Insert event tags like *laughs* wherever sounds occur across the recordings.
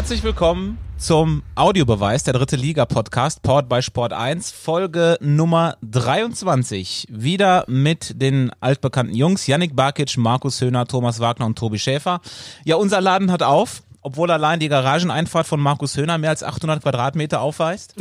Herzlich willkommen zum Audiobeweis, der dritte Liga-Podcast, Port bei Sport 1, Folge Nummer 23. Wieder mit den altbekannten Jungs, Yannick Barkic, Markus Höhner, Thomas Wagner und Tobi Schäfer. Ja, unser Laden hat auf, obwohl allein die Garageneinfahrt von Markus Höhner mehr als 800 Quadratmeter aufweist. *laughs*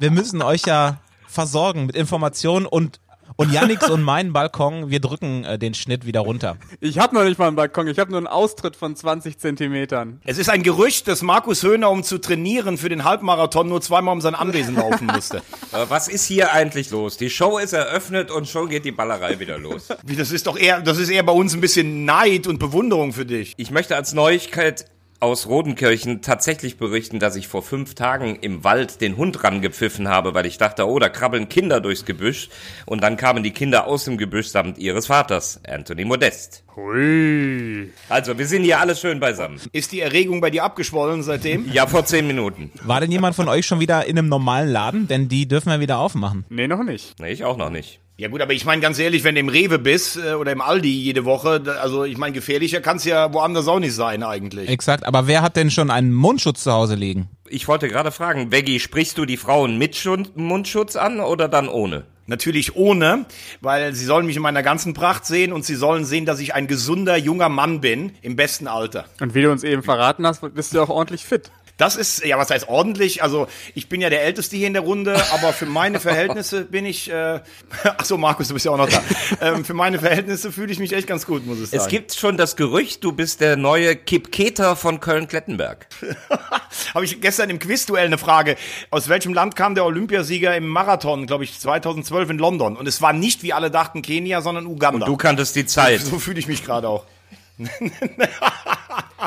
Wir müssen euch ja versorgen mit Informationen und und Yannicks und meinen Balkon, wir drücken äh, den Schnitt wieder runter. Ich habe noch nicht mal einen Balkon, ich habe nur einen Austritt von 20 Zentimetern. Es ist ein Gerücht, dass Markus Höhner, um zu trainieren für den Halbmarathon, nur zweimal um sein Anwesen laufen musste. *laughs* Äh, was ist hier eigentlich los? Die Show ist eröffnet und schon geht die Ballerei wieder los. Wie, das ist doch eher, das ist eher bei uns ein bisschen Neid und Bewunderung für dich. Ich möchte als Neuigkeit aus Rodenkirchen tatsächlich berichten, dass ich vor fünf Tagen im Wald den Hund rangepfiffen habe, weil ich dachte, oh, da krabbeln Kinder durchs Gebüsch. Und dann kamen die Kinder aus dem Gebüsch samt ihres Vaters, Anthony Modest. Hui. Also, wir sind hier alle schön beisammen. Ist die Erregung bei dir abgeschwollen seitdem? Ja, vor zehn Minuten. War denn jemand von euch schon wieder in einem normalen Laden? Denn die dürfen wir wieder aufmachen. Nee, noch nicht. Nee, ich auch noch nicht. Ja gut, aber ich meine ganz ehrlich, wenn du im Rewe bist äh, oder im Aldi jede Woche, also ich meine gefährlicher kann es ja woanders auch nicht sein eigentlich. Exakt, aber wer hat denn schon einen Mundschutz zu Hause liegen? Ich wollte gerade fragen, Veggie, sprichst du die Frauen mit Mundschutz an oder dann ohne? Natürlich ohne, weil sie sollen mich in meiner ganzen Pracht sehen und sie sollen sehen, dass ich ein gesunder junger Mann bin, im besten Alter. Und wie du uns eben verraten hast, bist du auch ordentlich fit. Das ist, ja, was heißt ordentlich? Also, ich bin ja der Älteste hier in der Runde, aber für meine Verhältnisse bin ich, äh, *laughs* ach so, Markus, du bist ja auch noch da. Ähm, für meine Verhältnisse fühle ich mich echt ganz gut, muss ich sagen. Es gibt schon das Gerücht, du bist der neue Kip Keter von Köln-Klettenberg. *laughs* Habe ich gestern im Quizduell eine Frage. Aus welchem Land kam der Olympiasieger im Marathon, glaube ich, 2012 in London? Und es war nicht, wie alle dachten, Kenia, sondern Uganda. Du kanntest die Zeit. so fühle ich mich gerade auch.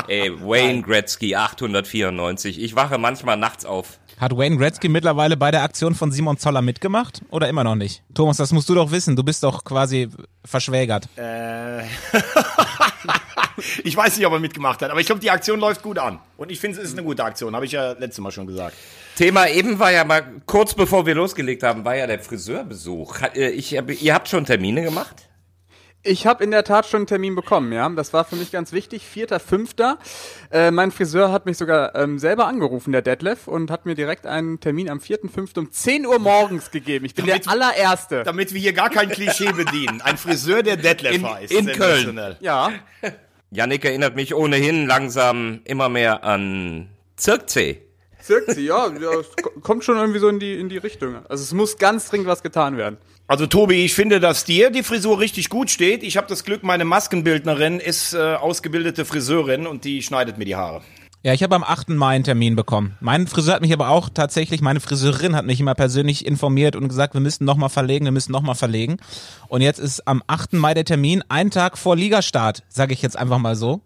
Ey, Wayne Gretzky, 894. Ich wache manchmal nachts auf. Hat Wayne Gretzky mittlerweile bei der Aktion von Simon Zoller mitgemacht oder immer noch nicht? Thomas, das musst du doch wissen. Du bist doch quasi verschwägert. Äh. *laughs* ich weiß nicht, ob er mitgemacht hat, aber ich glaube, die Aktion läuft gut an. Und ich finde, es ist eine gute Aktion, habe ich ja letztes Mal schon gesagt. Thema eben war ja mal, kurz bevor wir losgelegt haben, war ja der Friseurbesuch. Äh, Ich, hab- ihr habt schon Termine gemacht? Ich habe in der Tat schon einen Termin bekommen, ja. Das war für mich ganz wichtig. Vierter, fünfter. Äh, mein Friseur hat mich sogar ähm, selber angerufen, der Detlef, und hat mir direkt einen Termin am vierten, fünften um 10 Uhr morgens gegeben. Ich bin Damit- der allererste. Damit wir hier gar kein Klischee bedienen. Ein Friseur, der Detlef In- heißt. in Köln. Ja. Yannick erinnert mich ohnehin langsam immer mehr an Zirkzee. Zirkzi, ja, ja, es ko- kommt schon irgendwie so in die, in die Richtung. Also es muss ganz dringend was getan werden. Also Tobi, ich finde, dass dir die Frisur richtig gut steht. Ich habe das Glück, meine Maskenbildnerin ist äh, ausgebildete Friseurin und die schneidet mir die Haare. Ja, ich habe am 8. Mai einen Termin bekommen. Mein Friseur hat mich aber auch tatsächlich, meine Friseurin hat mich immer persönlich informiert und gesagt, wir müssen nochmal verlegen, wir müssen nochmal verlegen. Und jetzt ist am 8. Mai der Termin, ein Tag vor Ligastart, sage ich jetzt einfach mal so.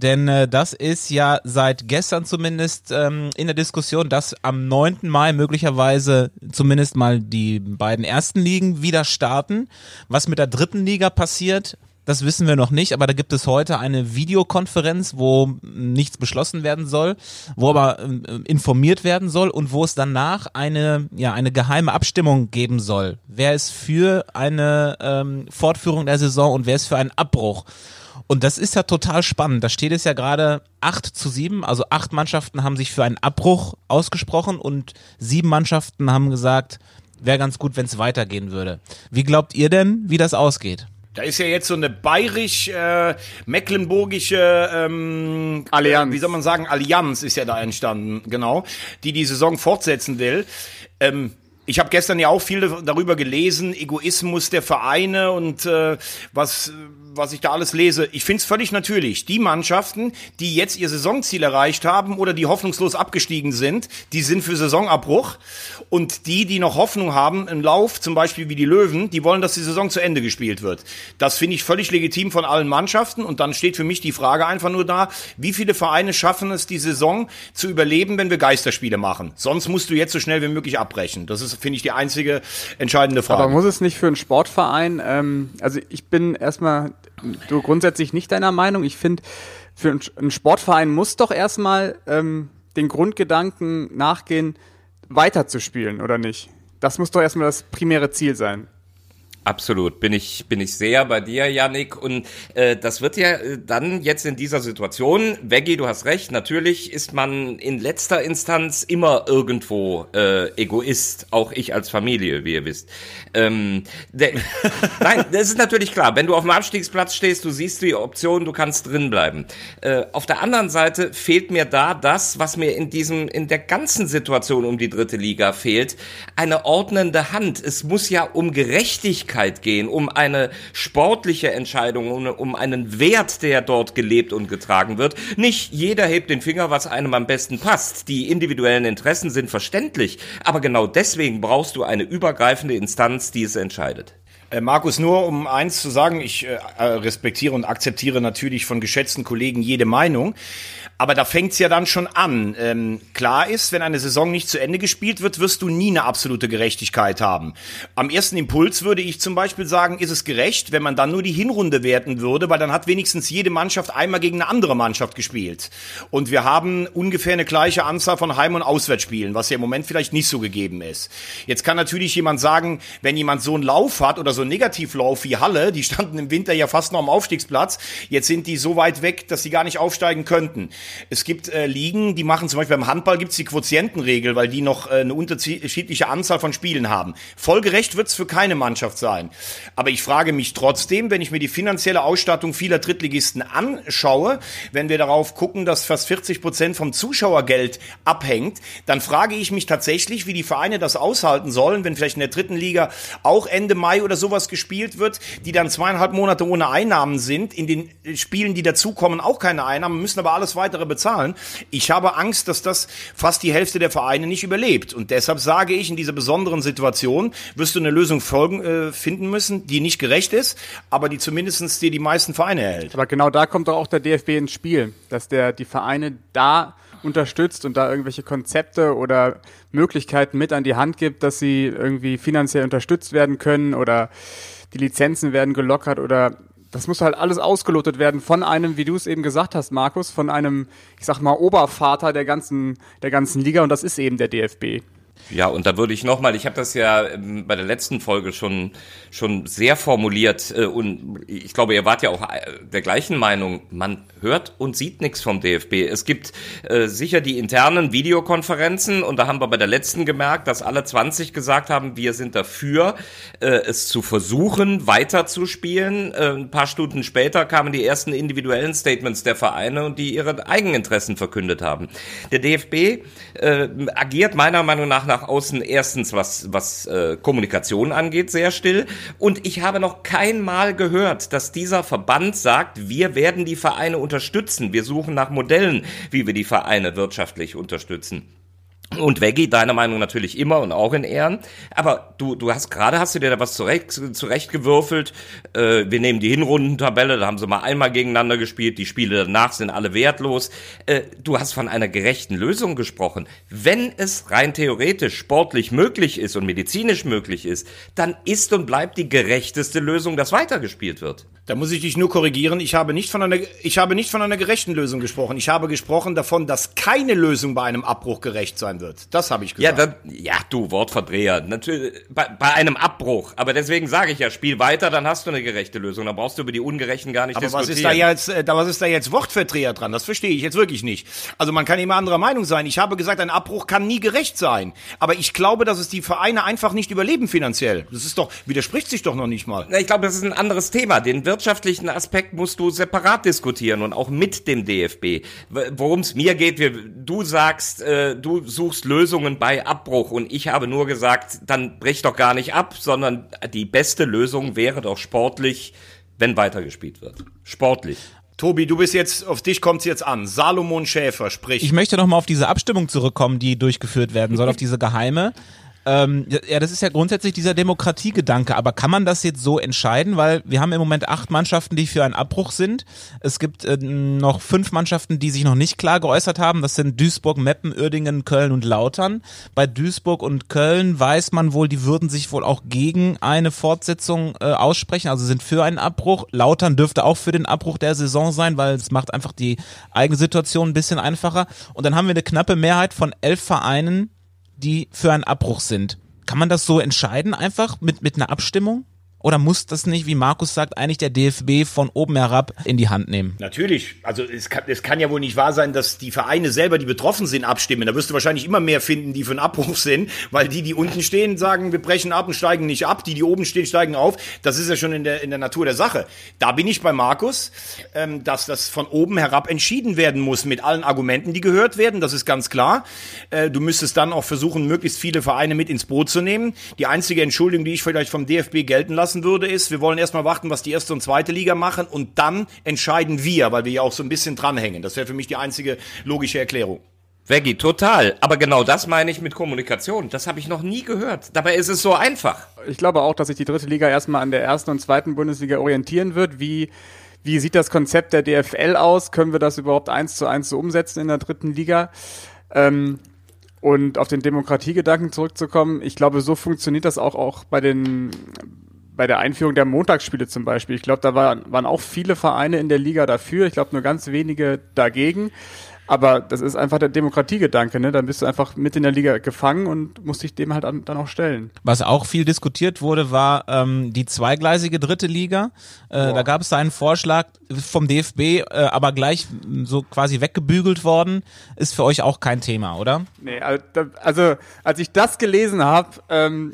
Denn äh, das ist ja seit gestern zumindest ähm, in der Diskussion, dass am 9. Mai möglicherweise zumindest mal die beiden ersten Ligen wieder starten. Was mit der dritten Liga passiert, das wissen wir noch nicht, aber da gibt es heute eine Videokonferenz, wo nichts beschlossen werden soll, wo aber ähm, informiert werden soll und wo es danach eine, ja, eine geheime Abstimmung geben soll. Wer ist für eine ähm, Fortführung der Saison und wer ist für einen Abbruch? Und das ist ja total spannend. Da steht es ja gerade 8 zu 7, also acht Mannschaften haben sich für einen Abbruch ausgesprochen und sieben Mannschaften haben gesagt, wäre ganz gut, wenn es weitergehen würde. Wie glaubt ihr denn, wie das ausgeht? Da ist ja jetzt so eine bayerisch-mecklenburgische ähm, Allianz. Äh, wie soll man sagen, Allianz ist ja da entstanden, genau, die die Saison fortsetzen will. Ähm, ich habe gestern ja auch viel darüber gelesen, Egoismus der Vereine und äh, was, was ich da alles lese. Ich finde es völlig natürlich. Die Mannschaften, die jetzt ihr Saisonziel erreicht haben oder die hoffnungslos abgestiegen sind, die sind für Saisonabbruch. Und die, die noch Hoffnung haben im Lauf, zum Beispiel wie die Löwen, die wollen, dass die Saison zu Ende gespielt wird. Das finde ich völlig legitim von allen Mannschaften. Und dann steht für mich die Frage einfach nur da, wie viele Vereine schaffen es, die Saison zu überleben, wenn wir Geisterspiele machen? Sonst musst du jetzt so schnell wie möglich abbrechen. Das ist, finde ich, die einzige entscheidende Frage. Aber muss es nicht für einen Sportverein, ähm, also ich bin erstmal du grundsätzlich nicht deiner Meinung. Ich finde, für einen- Sportverein muss doch erstmal ähm, den Grundgedanken nachgehen, weiterzuspielen, oder nicht? Das muss doch erstmal das primäre Ziel sein. Absolut, bin ich bin ich sehr bei dir, Yannick. Und äh, das wird ja äh, dann jetzt in dieser Situation, Veggie, du hast recht. Natürlich ist man in letzter Instanz immer irgendwo äh, Egoist, auch ich als Familie, wie ihr wisst. Ähm, *laughs* nein, das ist natürlich klar. Wenn du auf dem Abstiegsplatz stehst, du siehst die Option, du kannst drin bleiben. Äh, auf der anderen Seite fehlt mir da das, was mir in diesem in der ganzen Situation um die dritte Liga fehlt, eine ordnende Hand. Es muss ja um Gerechtigkeit Gerechtigkeit gehen, um eine sportliche Entscheidung, um, um einen Wert, der dort gelebt und getragen wird. Nicht jeder hebt den Finger, was einem am besten passt. Die individuellen Interessen sind verständlich, aber genau deswegen brauchst du eine übergreifende Instanz, die es entscheidet. Äh, Markus, nur um eins zu sagen, ich äh, respektiere und akzeptiere natürlich von geschätzten Kollegen jede Meinung. Aber da fängt's ja dann schon an. Ähm, klar ist, wenn eine Saison nicht zu Ende gespielt wird, wirst du nie eine absolute Gerechtigkeit haben. Am ersten Impuls würde ich zum Beispiel sagen, ist es gerecht, wenn man dann nur die Hinrunde werten würde, weil dann hat wenigstens jede Mannschaft einmal gegen eine andere Mannschaft gespielt. Und wir haben ungefähr eine gleiche Anzahl von Heim- und Auswärtsspielen, was ja im Moment vielleicht nicht so gegeben ist. Jetzt kann natürlich jemand sagen, wenn jemand so einen Lauf hat oder so einen Negativlauf wie Halle, die standen im Winter ja fast noch am Aufstiegsplatz, jetzt sind die so weit weg, dass sie gar nicht aufsteigen könnten. Es gibt äh, Ligen, die machen zum Beispiel beim Handball gibt es die Quotientenregel, weil die noch äh, eine unterschiedliche Anzahl von Spielen haben. Folgerecht wird es für keine Mannschaft sein. Aber ich frage mich trotzdem, wenn ich mir die finanzielle Ausstattung vieler Drittligisten anschaue, wenn wir darauf gucken, dass fast 40 Prozent vom Zuschauergeld abhängt, dann frage ich mich tatsächlich, wie die Vereine das aushalten sollen, wenn vielleicht in der dritten Liga auch Ende Mai oder sowas gespielt wird, die dann zweieinhalb Monate ohne Einnahmen sind, in den Spielen, die dazukommen, auch keine Einnahmen, müssen aber alles weitere bezahlen. Ich habe Angst, dass das fast die Hälfte der Vereine nicht überlebt. Und deshalb sage ich, in dieser besonderen Situation wirst du eine Lösung folgen, äh, finden müssen, die nicht gerecht ist, aber die zumindestens dir die meisten Vereine erhält. Aber genau da kommt doch auch der DFB ins Spiel, dass der die Vereine da unterstützt und da irgendwelche Konzepte oder Möglichkeiten mit an die Hand gibt, dass sie irgendwie finanziell unterstützt werden können oder die Lizenzen werden gelockert oder das muss halt alles ausgelotet werden von einem, wie du es eben gesagt hast, Markus, von einem, ich sag mal, Obervater der ganzen, der ganzen Liga und das ist eben der DFB. Ja, und da würde ich nochmal, ich habe das ja ähm, bei der letzten Folge schon, schon sehr formuliert äh, und ich glaube, ihr wart ja auch äh, der gleichen Meinung, man hört und sieht nichts vom DFB. Es gibt äh, sicher die internen Videokonferenzen und da haben wir bei der letzten gemerkt, dass alle 20 gesagt haben, wir sind dafür, es zu versuchen, weiterzuspielen. Äh, ein paar Stunden später kamen die ersten individuellen Statements der Vereine und die ihre Eigeninteressen verkündet haben. Der DFB agiert meiner Meinung nach nach außen erstens, was, was äh, Kommunikation angeht, sehr still. Und ich habe noch kein Mal gehört, dass dieser Verband sagt, wir werden die Vereine unterstützen. Wir suchen nach Modellen, wie wir die Vereine wirtschaftlich unterstützen. Und Veggie, deiner Meinung natürlich immer und auch in Ehren. Aber du, du hast gerade hast du dir da was zurecht, zurechtgewürfelt. Äh, wir nehmen die Hinrundentabelle, da haben sie mal einmal gegeneinander gespielt. Die Spiele danach sind alle wertlos. Äh, du hast von einer gerechten Lösung gesprochen. Wenn es rein theoretisch sportlich möglich ist und medizinisch möglich ist, dann ist und bleibt die gerechteste Lösung, dass weitergespielt wird. Da muss ich dich nur korrigieren. Ich habe nicht von einer, ich habe nicht von einer gerechten Lösung gesprochen. Ich habe gesprochen davon, dass keine Lösung bei einem Abbruch gerecht sein wird. Das habe ich gesagt. Ja, dann, ja, du Wortverdreher. Natürlich bei, bei einem Abbruch. Aber deswegen sage ich ja, spiel weiter, dann hast du eine gerechte Lösung. Dann brauchst du über die Ungerechten gar nicht Aber diskutieren. was ist da jetzt, äh, was ist da jetzt Wortverdreher dran? Das verstehe ich jetzt wirklich nicht. Also man kann immer anderer Meinung sein. Ich habe gesagt, ein Abbruch kann nie gerecht sein. Aber ich glaube, dass es die Vereine einfach nicht überleben finanziell. Das ist doch, widerspricht sich doch noch nicht mal. Ich glaube, das ist ein anderes Thema. Den wird wirtschaftlichen Aspekt musst du separat diskutieren und auch mit dem DFB. Worum es mir geht, wir, du sagst, äh, du suchst Lösungen bei Abbruch und ich habe nur gesagt, dann brich doch gar nicht ab, sondern die beste Lösung wäre doch sportlich, wenn weitergespielt wird. Sportlich. Tobi, du bist jetzt, auf dich kommt's jetzt an. Salomon Schäfer, sprich. Ich möchte noch mal auf diese Abstimmung zurückkommen, die durchgeführt werden soll, auf diese geheime. Ähm, ja, das ist ja grundsätzlich dieser Demokratiegedanke, aber kann man das jetzt so entscheiden? Weil wir haben im Moment acht Mannschaften, die für einen Abbruch sind. Es gibt äh, noch fünf Mannschaften, die sich noch nicht klar geäußert haben. Das sind Duisburg, Meppen, Uerdingen, Köln und Lautern. Bei Duisburg und Köln weiß man wohl, die würden sich wohl auch gegen eine Fortsetzung äh, aussprechen, also sind für einen Abbruch. Lautern dürfte auch für den Abbruch der Saison sein, weil es macht einfach die eigene Situation ein bisschen einfacher. Und dann haben wir eine knappe Mehrheit von elf Vereinen, die für einen Abbruch sind. Kann man das so entscheiden, einfach mit, mit einer Abstimmung? Oder muss das nicht, wie Markus sagt, eigentlich der DFB von oben herab in die Hand nehmen? Natürlich. Also es kann, es kann ja wohl nicht wahr sein, dass die Vereine selber, die betroffen sind, abstimmen. Da wirst du wahrscheinlich immer mehr finden, die für einen Abbruch sind, weil die, die unten stehen, sagen, wir brechen ab und steigen nicht ab. Die, die oben stehen, steigen auf. Das ist ja schon in der, in der Natur der Sache. Da bin ich bei Markus, ähm, dass das von oben herab entschieden werden muss mit allen Argumenten, die gehört werden. Das ist ganz klar. Äh, du müsstest dann auch versuchen, möglichst viele Vereine mit ins Boot zu nehmen. Die einzige Entschuldigung, die ich vielleicht vom DFB gelten lassen lassen würde, ist, wir wollen erstmal warten, was die erste und zweite Liga machen und dann entscheiden wir, weil wir ja auch so ein bisschen dranhängen. Das wäre für mich die einzige logische Erklärung. Veggie, total. Aber genau das meine ich mit Kommunikation. Das habe ich noch nie gehört. Dabei ist es so einfach. Ich glaube auch, dass sich die dritte Liga erstmal an der ersten und zweiten Bundesliga orientieren wird. Wie, wie sieht das Konzept der DFL aus? Können wir das überhaupt eins zu eins so umsetzen in der dritten Liga? Ähm, und auf den Demokratiegedanken zurückzukommen, ich glaube, so funktioniert das auch, auch bei den bei der Einführung der Montagsspiele zum Beispiel. Ich glaube, da waren, waren auch viele Vereine in der Liga dafür. Ich glaube, nur ganz wenige dagegen. Aber das ist einfach der Demokratiegedanke, ne? Dann bist du einfach mit in der Liga gefangen und musst dich dem halt an, dann auch stellen. Was auch viel diskutiert wurde, war ähm, die zweigleisige dritte Liga. Äh, da gab es einen Vorschlag vom DFB, äh, aber gleich so quasi weggebügelt worden. Ist für euch auch kein Thema, oder? Nee, also als ich das gelesen habe, ähm,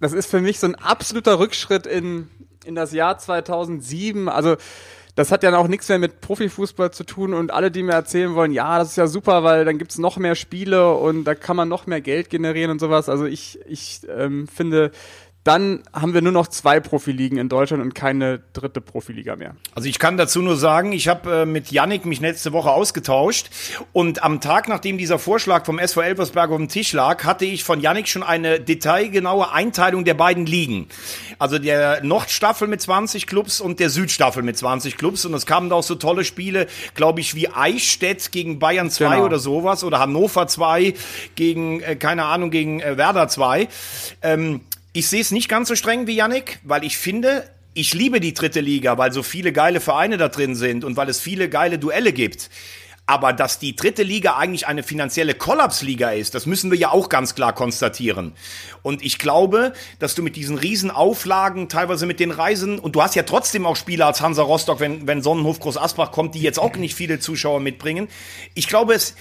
das ist für mich so ein absoluter Rückschritt in, in das Jahr 2007. Also das hat ja auch nichts mehr mit Profifußball zu tun und alle, die mir erzählen wollen, ja, das ist ja super, weil dann gibt's noch mehr Spiele und da kann man noch mehr Geld generieren und sowas. Also ich, ich ähm, finde, dann haben wir nur noch zwei Profiligen in Deutschland und keine dritte Profiliga mehr. Also ich kann dazu nur sagen, ich habe äh, mit Yannick mich letzte Woche ausgetauscht und am Tag, nachdem dieser Vorschlag vom SV Elversberg auf dem Tisch lag, hatte ich von Yannick schon eine detailgenaue Einteilung der beiden Ligen. Also der Nordstaffel mit 20 Clubs und der Südstaffel mit 20 Clubs und es kamen da auch so tolle Spiele, glaube ich, wie Eichstätt gegen Bayern 2 genau. oder sowas oder Hannover 2 gegen, äh, keine Ahnung, gegen äh, Werder 2. Ähm, ich sehe es nicht ganz so streng wie Yannick, weil ich finde, ich liebe die dritte Liga, weil so viele geile Vereine da drin sind und weil es viele geile Duelle gibt. Aber dass die dritte Liga eigentlich eine finanzielle Kollapsliga ist, das müssen wir ja auch ganz klar konstatieren. Und ich glaube, dass du mit diesen Riesenauflagen, teilweise mit den Reisen, und du hast ja trotzdem auch Spieler als Hansa Rostock, wenn, wenn Sonnenhof Groß Asbach kommt, die jetzt auch nicht viele Zuschauer mitbringen. Ich glaube, es,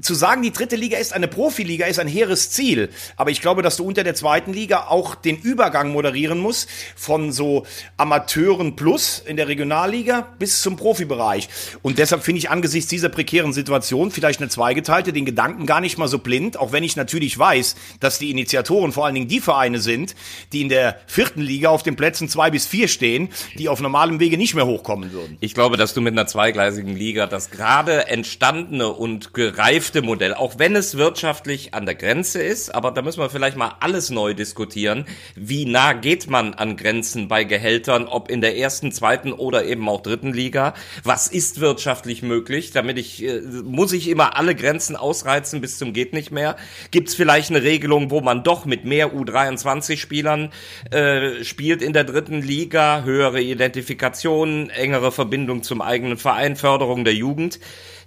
zu sagen, die dritte Liga ist eine Profiliga, ist ein hehres Ziel. Aber ich glaube, dass du unter der zweiten Liga auch den Übergang moderieren musst von so Amateuren plus in der Regionalliga bis zum Profibereich. Und deshalb finde ich angesichts dieser prekären Situation vielleicht eine zweigeteilte, den Gedanken gar nicht mal so blind, auch wenn ich natürlich weiß, dass die Initiatoren vor allen Dingen die Vereine sind, die in der vierten Liga auf den Plätzen zwei bis vier stehen, die auf normalem Wege nicht mehr hochkommen würden. Ich glaube, dass du mit einer zweigleisigen Liga das gerade entstandene und gereifte Modell, auch wenn es wirtschaftlich an der Grenze ist, aber da müssen wir vielleicht mal alles neu diskutieren. Wie nah geht man an Grenzen bei Gehältern, ob in der ersten, zweiten oder eben auch dritten Liga? Was ist wirtschaftlich möglich? Damit ich, äh, muss ich immer alle Grenzen ausreizen bis zum geht nicht mehr? Gibt es vielleicht eine Regelung, wo man doch mit mehr U23-Spielern äh, spielt in der dritten Liga, höhere Identifikation, engere Verbindung zum eigenen Verein, Förderung der Jugend?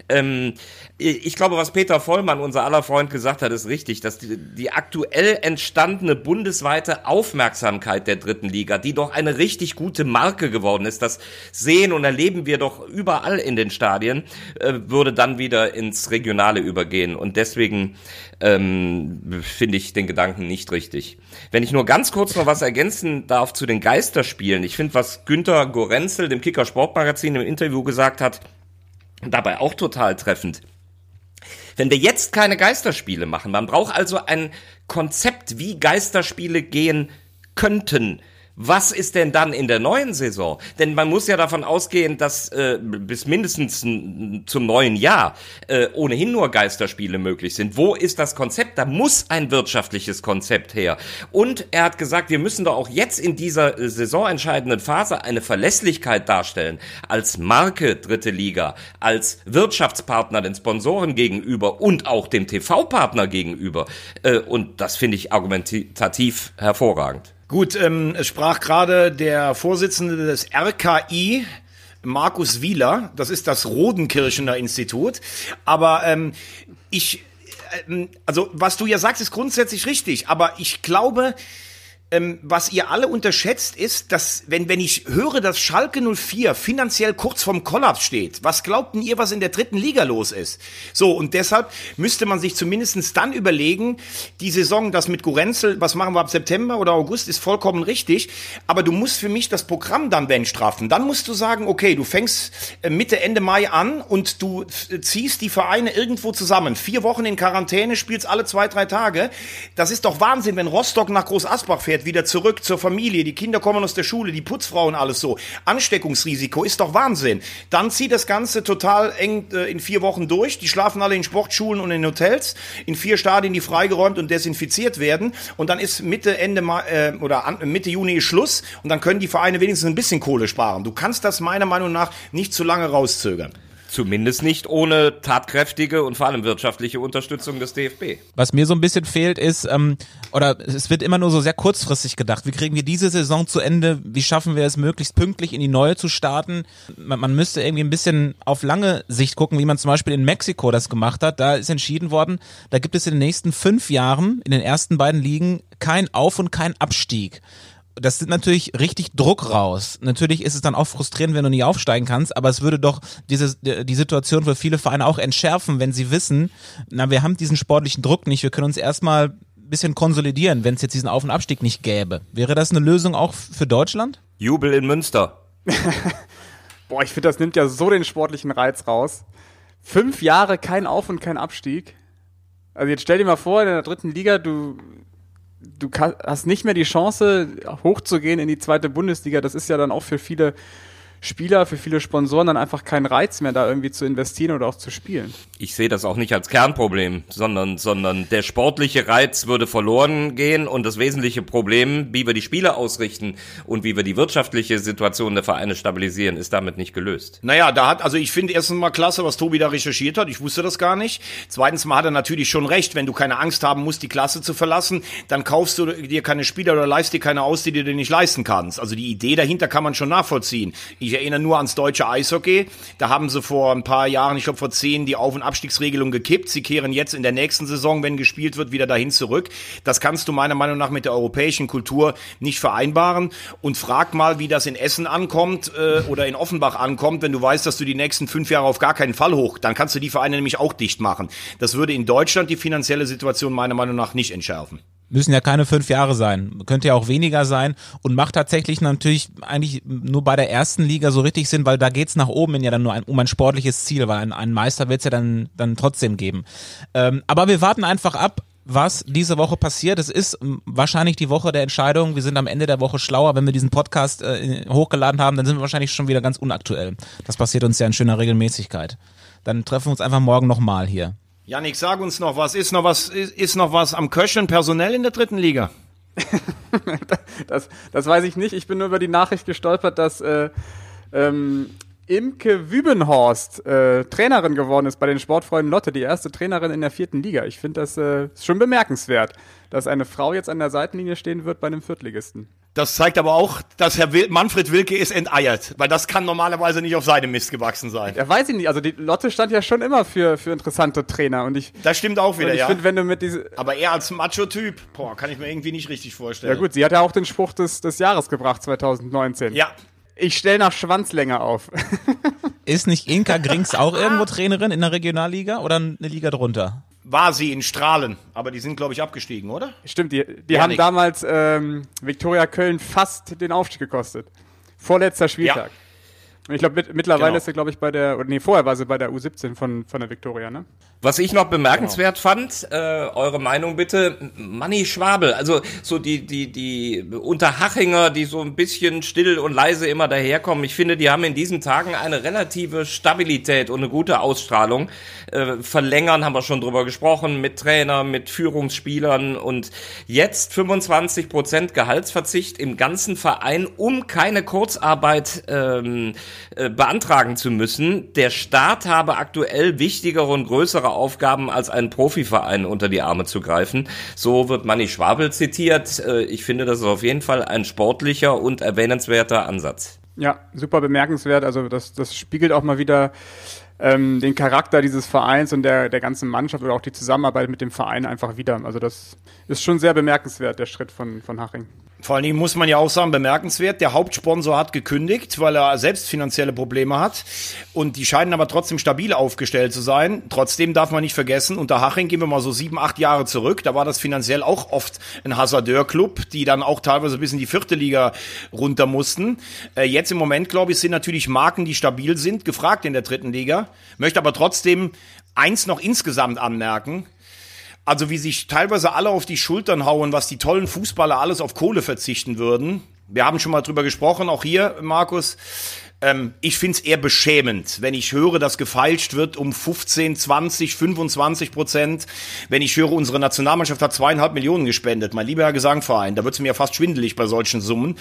Ähm, ich glaube, was Peter Vollmann, unser aller Freund, gesagt hat, ist richtig, dass die, die, aktuell entstandene bundesweite Aufmerksamkeit der dritten Liga, die doch eine richtig gute Marke geworden ist, das sehen und erleben wir doch überall in den Stadien, äh, würde dann wieder ins Regionale übergehen. Und deswegen ähm, finde ich den Gedanken nicht richtig. Wenn ich nur ganz kurz noch was ergänzen darf zu den Geisterspielen. Ich finde, was Günther Gorenzel dem Kicker Sportmagazin im Interview gesagt hat, dabei auch total treffend. Wenn wir jetzt keine Geisterspiele machen, man braucht also ein Konzept, wie Geisterspiele gehen könnten was ist denn dann in der neuen Saison? Denn man muss ja davon ausgehen, dass äh, bis mindestens zum neuen Jahr äh, ohnehin nur Geisterspiele möglich sind. Wo ist das Konzept? Da muss ein wirtschaftliches Konzept her. Und er hat gesagt, wir müssen doch auch jetzt in dieser äh, saisonentscheidenden Phase eine Verlässlichkeit darstellen. Als Marke dritte Liga, als Wirtschaftspartner den Sponsoren gegenüber und auch dem TV-Partner gegenüber. Äh, und das finde ich argumentativ hervorragend. Gut, ähm, es sprach gerade der Vorsitzende des RKI, Markus Wieler, das ist das Rodenkirchener Institut. Aber ähm, ich, ähm, also was du ja sagst, ist grundsätzlich richtig, aber ich glaube, ähm, was ihr alle unterschätzt, ist, dass, wenn, wenn ich höre, dass Schalke 04 finanziell kurz vorm Kollaps steht, was glaubt denn ihr, was in der dritten Liga los ist? So, und deshalb müsste man sich zumindestens dann überlegen, die Saison, das mit Gurenzel, was machen wir ab September oder August, ist vollkommen richtig, aber du musst für mich das Programm dann wenn straffen. Dann musst du sagen, okay, du fängst äh, Mitte, Ende Mai an und du äh, ziehst die Vereine irgendwo zusammen. Vier Wochen in Quarantäne, spielst alle zwei, drei Tage. Das ist doch Wahnsinn, wenn Rostock nach Groß Asbach fährt fährt wieder zurück zur Familie, die Kinder kommen aus der Schule, die Putzfrauen, alles so. Ansteckungsrisiko ist doch Wahnsinn. Dann zieht das Ganze total eng äh, in vier Wochen durch. Die schlafen alle in Sportschulen und in Hotels, in vier Stadien, die freigeräumt und desinfiziert werden. Und dann ist Mitte, Ende äh, oder an, Mitte Juni Schluss und dann können die Vereine wenigstens ein bisschen Kohle sparen. Du kannst das meiner Meinung nach nicht zu lange rauszögern. Zumindest nicht ohne tatkräftige und vor allem wirtschaftliche Unterstützung des DFB. Was mir so ein bisschen fehlt ist, ähm, oder es wird immer nur so sehr kurzfristig gedacht. Wie kriegen wir diese Saison zu Ende? Wie schaffen wir es möglichst pünktlich in die neue zu starten? Man, man müsste irgendwie ein bisschen auf lange Sicht gucken, wie man zum Beispiel in Mexiko das gemacht hat. Da ist entschieden worden, da gibt es in den nächsten fünf Jahren in den ersten beiden Ligen kein Auf- und kein Abstieg das sind natürlich richtig Druck raus. Natürlich ist es dann auch frustrierend, wenn du nie aufsteigen kannst, aber es würde doch diese, die Situation für viele Vereine auch entschärfen, wenn sie wissen, na, wir haben diesen sportlichen Druck nicht, wir können uns erstmal ein bisschen konsolidieren, wenn es jetzt diesen Auf- und Abstieg nicht gäbe. Wäre das eine Lösung auch für Deutschland? Jubel in Münster. *laughs* Boah, ich finde, das nimmt ja so den sportlichen Reiz raus. Fünf Jahre kein Auf- und kein Abstieg. Also jetzt stell dir mal vor, in der dritten Liga, du du hast nicht mehr die Chance, hochzugehen in die zweite Bundesliga. Das ist ja dann auch für viele Spieler, für viele Sponsoren dann einfach kein Reiz mehr, da irgendwie zu investieren oder auch zu spielen. Ich sehe das auch nicht als Kernproblem, sondern, sondern der sportliche Reiz würde verloren gehen und das wesentliche Problem, wie wir die Spiele ausrichten und wie wir die wirtschaftliche Situation der Vereine stabilisieren, ist damit nicht gelöst. Naja, da hat, also ich finde erstens mal klasse, was Tobi da recherchiert hat. Ich wusste das gar nicht. Zweitens mal hat er natürlich schon recht. Wenn du keine Angst haben musst, die Klasse zu verlassen, dann kaufst du dir keine Spieler oder leist dir keine aus, die du dir nicht leisten kannst. Also die Idee dahinter kann man schon nachvollziehen. Ich erinnere nur ans deutsche Eishockey. Da haben sie vor ein paar Jahren, ich glaube vor zehn, die Auf- und Abstiegsregelung gekippt. Sie kehren jetzt in der nächsten Saison, wenn gespielt wird, wieder dahin zurück. Das kannst du meiner Meinung nach mit der europäischen Kultur nicht vereinbaren. Und frag mal, wie das in Essen ankommt äh, oder in Offenbach ankommt, wenn du weißt, dass du die nächsten fünf Jahre auf gar keinen Fall hoch, dann kannst du die Vereine nämlich auch dicht machen. Das würde in Deutschland die finanzielle Situation meiner Meinung nach nicht entschärfen. Müssen ja keine fünf Jahre sein. Könnte ja auch weniger sein und macht tatsächlich natürlich eigentlich nur bei der ersten Liga so richtig Sinn, weil da geht's nach oben ja dann nur ein, um ein sportliches Ziel, weil ein, ein Meister wird's ja dann, dann trotzdem geben. Ähm, aber wir warten einfach ab, was diese Woche passiert. Es ist wahrscheinlich die Woche der Entscheidung. Wir sind am Ende der Woche schlauer. Wenn wir diesen Podcast äh, hochgeladen haben, dann sind wir wahrscheinlich schon wieder ganz unaktuell. Das passiert uns ja in schöner Regelmäßigkeit. Dann treffen wir uns einfach morgen nochmal hier. Janik, sag uns noch was. Ist noch was, ist, ist noch was am Köcheln personell in der dritten Liga? *laughs* das, das weiß ich nicht. Ich bin nur über die Nachricht gestolpert, dass äh, ähm, Imke Wübenhorst äh, Trainerin geworden ist bei den Sportfreunden Lotte, die erste Trainerin in der vierten Liga. Ich finde das äh, schon bemerkenswert, dass eine Frau jetzt an der Seitenlinie stehen wird bei einem Viertligisten. Das zeigt aber auch, dass Herr Wil Manfred Wilke ist enteiert, weil das kann normalerweise nicht auf seinem Mist gewachsen sein. Ja, weiß ich nicht. Also die Lotte stand ja schon immer für, für interessante Trainer und ich. Das stimmt auch wieder, ich ja. Find, wenn du mit diese aber er als Macho-Typ, boah, kann ich mir irgendwie nicht richtig vorstellen. Ja gut, sie hat ja auch den Spruch des, des Jahres gebracht 2019. Ja. Ich stelle nach Schwanzlänge auf. Ist nicht Inka Grings auch *laughs* irgendwo Trainerin in der Regionalliga oder eine Liga drunter? War sie in Strahlen, aber die sind, glaube ich, abgestiegen, oder? Stimmt, die, die haben damals ähm, Viktoria Köln fast den Aufstieg gekostet. Vorletzter Spieltag. Ja. Und ich glaube, mit, mittlerweile genau. ist sie, glaube ich, bei der, oder nee, vorher war sie bei der U17 von, von der Viktoria, ne? Was ich noch bemerkenswert genau. fand, äh, eure Meinung bitte, Manni Schwabel, also so die, die, die Unterhachinger, die so ein bisschen still und leise immer daherkommen, ich finde, die haben in diesen Tagen eine relative Stabilität und eine gute Ausstrahlung. Äh, verlängern haben wir schon drüber gesprochen, mit Trainer, mit Führungsspielern und jetzt 25 Prozent Gehaltsverzicht im ganzen Verein, um keine Kurzarbeit ähm, äh, beantragen zu müssen. Der Staat habe aktuell wichtigere und größere Aufgaben als einen Profiverein unter die Arme zu greifen. So wird Manni Schwabel zitiert. Äh, ich finde, das ist auf jeden Fall ein sportlicher und erwähnenswerter Ansatz. Ja, super bemerkenswert. Also das, das spiegelt auch mal wieder ähm, den Charakter dieses Vereins und der, der ganzen Mannschaft oder auch die Zusammenarbeit mit dem Verein einfach wieder. Also das ist schon sehr bemerkenswert, der Schritt von, von Haching. Vor allen Dingen muss man ja auch sagen, bemerkenswert, der Hauptsponsor hat gekündigt, weil er selbst finanzielle Probleme hat. Und die scheinen aber trotzdem stabil aufgestellt zu sein. Trotzdem darf man nicht vergessen, unter Haching gehen wir mal so sieben, acht Jahre zurück. Da war das finanziell auch oft ein Hasardeur-Club, die dann auch teilweise bis in die vierte Liga runter mussten. Äh, jetzt im Moment, glaube ich, sind natürlich Marken, die stabil sind, gefragt in der dritten Liga. Möchte aber trotzdem eins noch insgesamt anmerken. Also wie sich teilweise alle auf die Schultern hauen, was die tollen Fußballer alles auf Kohle verzichten würden. Wir haben schon mal drüber gesprochen, auch hier, Markus. Ähm, ich find's eher beschämend, wenn ich höre, dass gefeilscht wird um 15, 20, 25 Prozent. Wenn ich höre, unsere Nationalmannschaft hat zweieinhalb Millionen gespendet. Mein lieber Herr Gesangverein, da wird's mir ja fast schwindelig bei solchen Summen.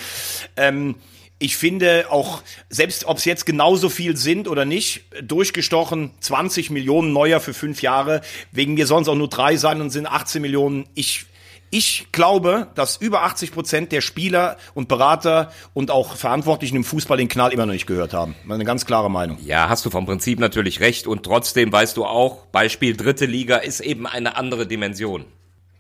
Ähm, ich finde auch, selbst ob es jetzt genauso viel sind oder nicht, durchgestochen 20 Millionen neuer für fünf Jahre. Wegen mir es auch nur drei sein und sind 18 Millionen. Ich, ich glaube, dass über 80 Prozent der Spieler und Berater und auch Verantwortlichen im Fußball den Knall immer noch nicht gehört haben. Eine ganz klare Meinung. Ja, hast du vom Prinzip natürlich recht und trotzdem weißt du auch, Beispiel dritte Liga ist eben eine andere Dimension.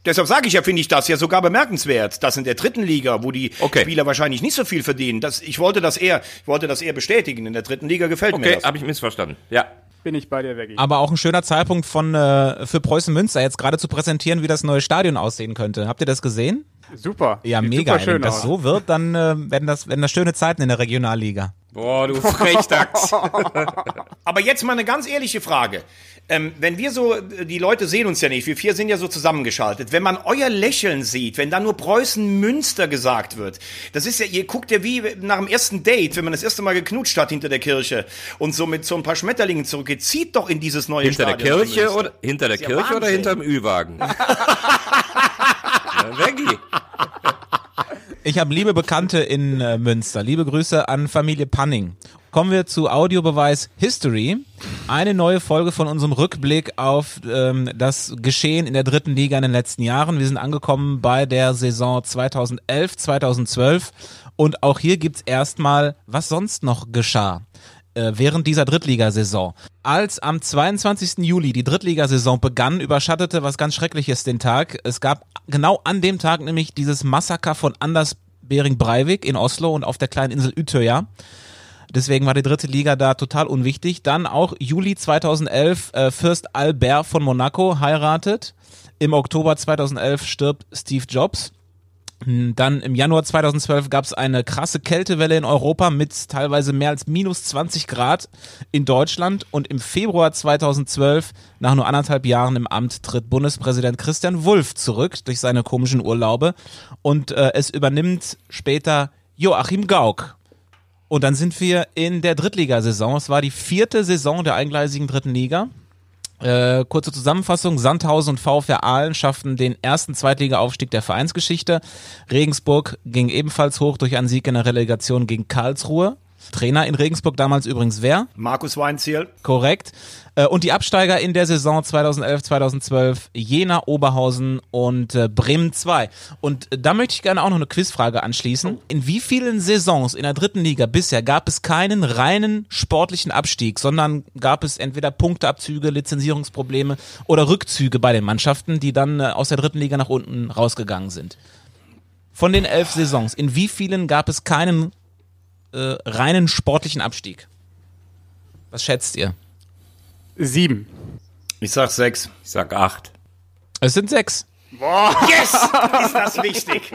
Deshalb sage ich ja, finde ich das ja sogar bemerkenswert, dass in der dritten Liga, wo die Okay. Spieler wahrscheinlich nicht so viel verdienen, das, ich wollte das eher, ich wollte das eher bestätigen. In der dritten Liga gefällt mir Okay, das. habe ich missverstanden. Ja. Bin ich bei dir, Veggie. Aber auch ein schöner Zeitpunkt von äh, für Preußen Münster jetzt gerade zu präsentieren, wie das neue Stadion aussehen könnte. Habt ihr das gesehen? Super. Ja, Sieht mega. Super Wenn das aus. so wird, dann äh, werden das werden das schöne Zeiten in der Regionalliga. Boah, du Frechdachs. *laughs* *laughs* Aber jetzt mal eine ganz ehrliche Frage. Ähm, wenn wir so, die Leute sehen uns ja nicht, wir vier sind ja so zusammengeschaltet. Wenn man euer Lächeln sieht, wenn da nur Preußen Münster gesagt wird, das ist ja, ihr guckt ja wie nach dem ersten Date, wenn man das erste Mal geknutscht hat hinter der Kirche und so mit so ein paar Schmetterlingen zurückgeht, zieht doch in dieses neue hinter der Stadion. Kirche Münster. oder hinter der ja Kirche oder Wahnsinn. hinterm Ü-Wagen? *laughs* Veggie. Ich habe liebe Bekannte in äh, Münster. Liebe Grüße an Familie Panning. Kommen wir zu Audiobeweis History. Eine neue Folge von unserem Rückblick auf ähm, das Geschehen in der dritten Liga in den letzten Jahren. Wir sind angekommen bei der Saison 2011, 2012 und auch hier gibt's erstmal, was sonst noch geschah äh, während dieser Drittligasaison. Als am 22. Juli die Drittligasaison begann, überschattete was ganz Schreckliches den Tag. Es gab genau an dem Tag nämlich dieses Massaker von Anders Bering Breivik in Oslo und auf der kleinen Insel Utøya. Deswegen war die dritte Liga da total unwichtig. Dann auch Juli 2011 äh, Fürst Albert von Monaco heiratet. Im Oktober 2011 stirbt Steve Jobs. Dann im Januar 2012 gab es eine krasse Kältewelle in Europa mit teilweise mehr als minus 20 Grad in Deutschland. Und im Februar 2012, nach nur anderthalb Jahren im Amt, tritt Bundespräsident Christian Wulff zurück durch seine komischen Urlaube. Und äh, es übernimmt später Joachim Gauck. Und dann sind wir in der Drittligasaison. Es war die vierte Saison der eingleisigen dritten Liga. Äh, kurze Zusammenfassung. Sandhausen und VfR Aalen schafften den ersten Zweitliga-Aufstieg der Vereinsgeschichte. Regensburg ging ebenfalls hoch durch einen Sieg in der Relegation gegen Karlsruhe. Trainer in Regensburg damals übrigens wer? Markus Weinziel. Korrekt. Äh, Und die Absteiger in der Saison 2011, 2012, Jena, Oberhausen und äh, Bremen 2. Und äh, da möchte ich gerne auch noch eine Quizfrage anschließen. In wie vielen Saisons in der dritten Liga bisher gab es keinen reinen sportlichen Abstieg, sondern gab es entweder Punkteabzüge, Lizenzierungsprobleme oder Rückzüge bei den Mannschaften, die dann aus der dritten Liga nach unten rausgegangen sind? Von den elf Saisons, in wie vielen gab es keinen äh, reinen sportlichen Abstieg? Was schätzt ihr? Sieben. Ich sag sechs. Ich sag acht. Es sind sechs. Yes! *laughs* Ist das wichtig.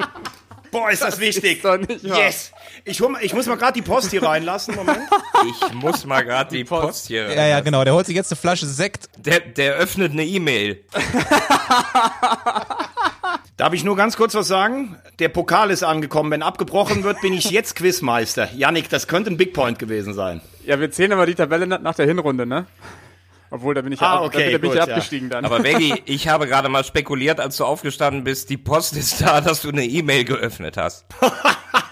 Boah, ist das, wichtig. ist yes! Ich, hol, ich muss mal gerade die Post hier reinlassen. Moment. Ich muss mal gerade die Post hier. Ja, ja, genau. Der holt sich jetzt eine Flasche Sekt. Der, der öffnet eine E-Mail. *laughs* Darf ich nur ganz kurz was sagen? Der Pokal ist angekommen. Wenn abgebrochen wird, bin ich *laughs* jetzt Quizmeister. Yannick, das könnte ein Big Point gewesen sein. Ja, wir zählen aber die Tabelle nach der Hinrunde, ne? Obwohl, da bin ich Ah, ja, ab, okay, da bin ich ja gut, ja. abgestiegen dann. Aber Veggie, *laughs* ich habe gerade mal spekuliert, als du aufgestanden bist, die Post ist da, dass du eine E-Mail geöffnet hast. *laughs*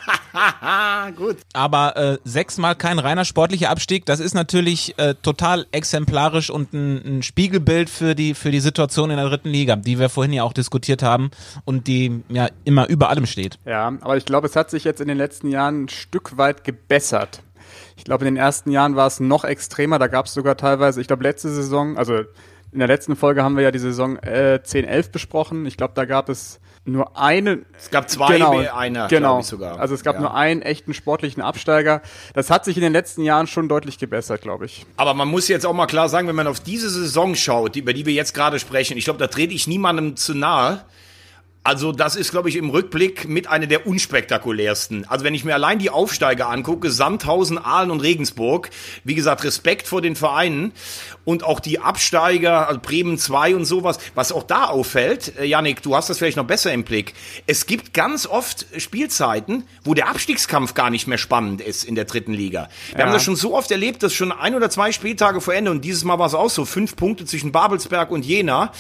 Gut. Aber äh, sechsmal kein reiner sportlicher Abstieg, das ist natürlich äh, total exemplarisch und ein, ein Spiegelbild für die, für die Situation in der dritten Liga, die wir vorhin ja auch diskutiert haben und die ja immer über allem steht. Ja, aber ich glaube, es hat sich jetzt in den letzten Jahren ein Stück weit gebessert. Ich glaube, in den ersten Jahren war es noch extremer. Da gab es sogar teilweise, ich glaube, letzte Saison, also in der letzten Folge haben wir ja die Saison äh, 10-11 besprochen. Ich glaube, da gab es nur einen. Es gab zwei, genau, einer, genau. glaube ich sogar. Also es gab Ja. nur einen echten sportlichen Absteiger. Das hat sich in den letzten Jahren schon deutlich gebessert, glaube ich. Aber man muss jetzt auch mal klar sagen, wenn man auf diese Saison schaut, über die wir jetzt gerade sprechen, ich glaube, da trete ich niemandem zu nahe. Also das ist, glaube ich, im Rückblick mit einer der unspektakulärsten. Also wenn ich mir allein die Aufsteiger angucke, Sandhausen, Aalen und Regensburg, wie gesagt, Respekt vor den Vereinen und auch die Absteiger, also Bremen 2 und sowas, was auch da auffällt, äh, Yannick, du hast das vielleicht noch besser im Blick, es gibt ganz oft Spielzeiten, wo der Abstiegskampf gar nicht mehr spannend ist in der dritten Liga. Wir haben das schon so oft erlebt, dass schon ein oder zwei Spieltage vor Ende und dieses Mal war es auch so, fünf Punkte zwischen Babelsberg und Jena.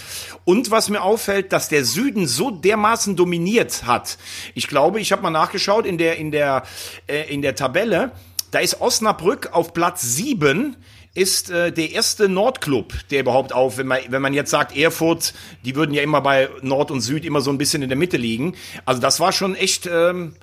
Und was mir auffällt, dass der Süden so dermaßen dominiert hat. Ich glaube, ich habe mal nachgeschaut in der in der äh, in der Tabelle, da ist Osnabrück auf Platz sieben ist äh, der erste Nordclub, der überhaupt auf, wenn man, wenn man jetzt sagt, Erfurt, die würden ja immer bei Nord und Süd immer so ein bisschen in der Mitte liegen. Also das war schon echt ähm,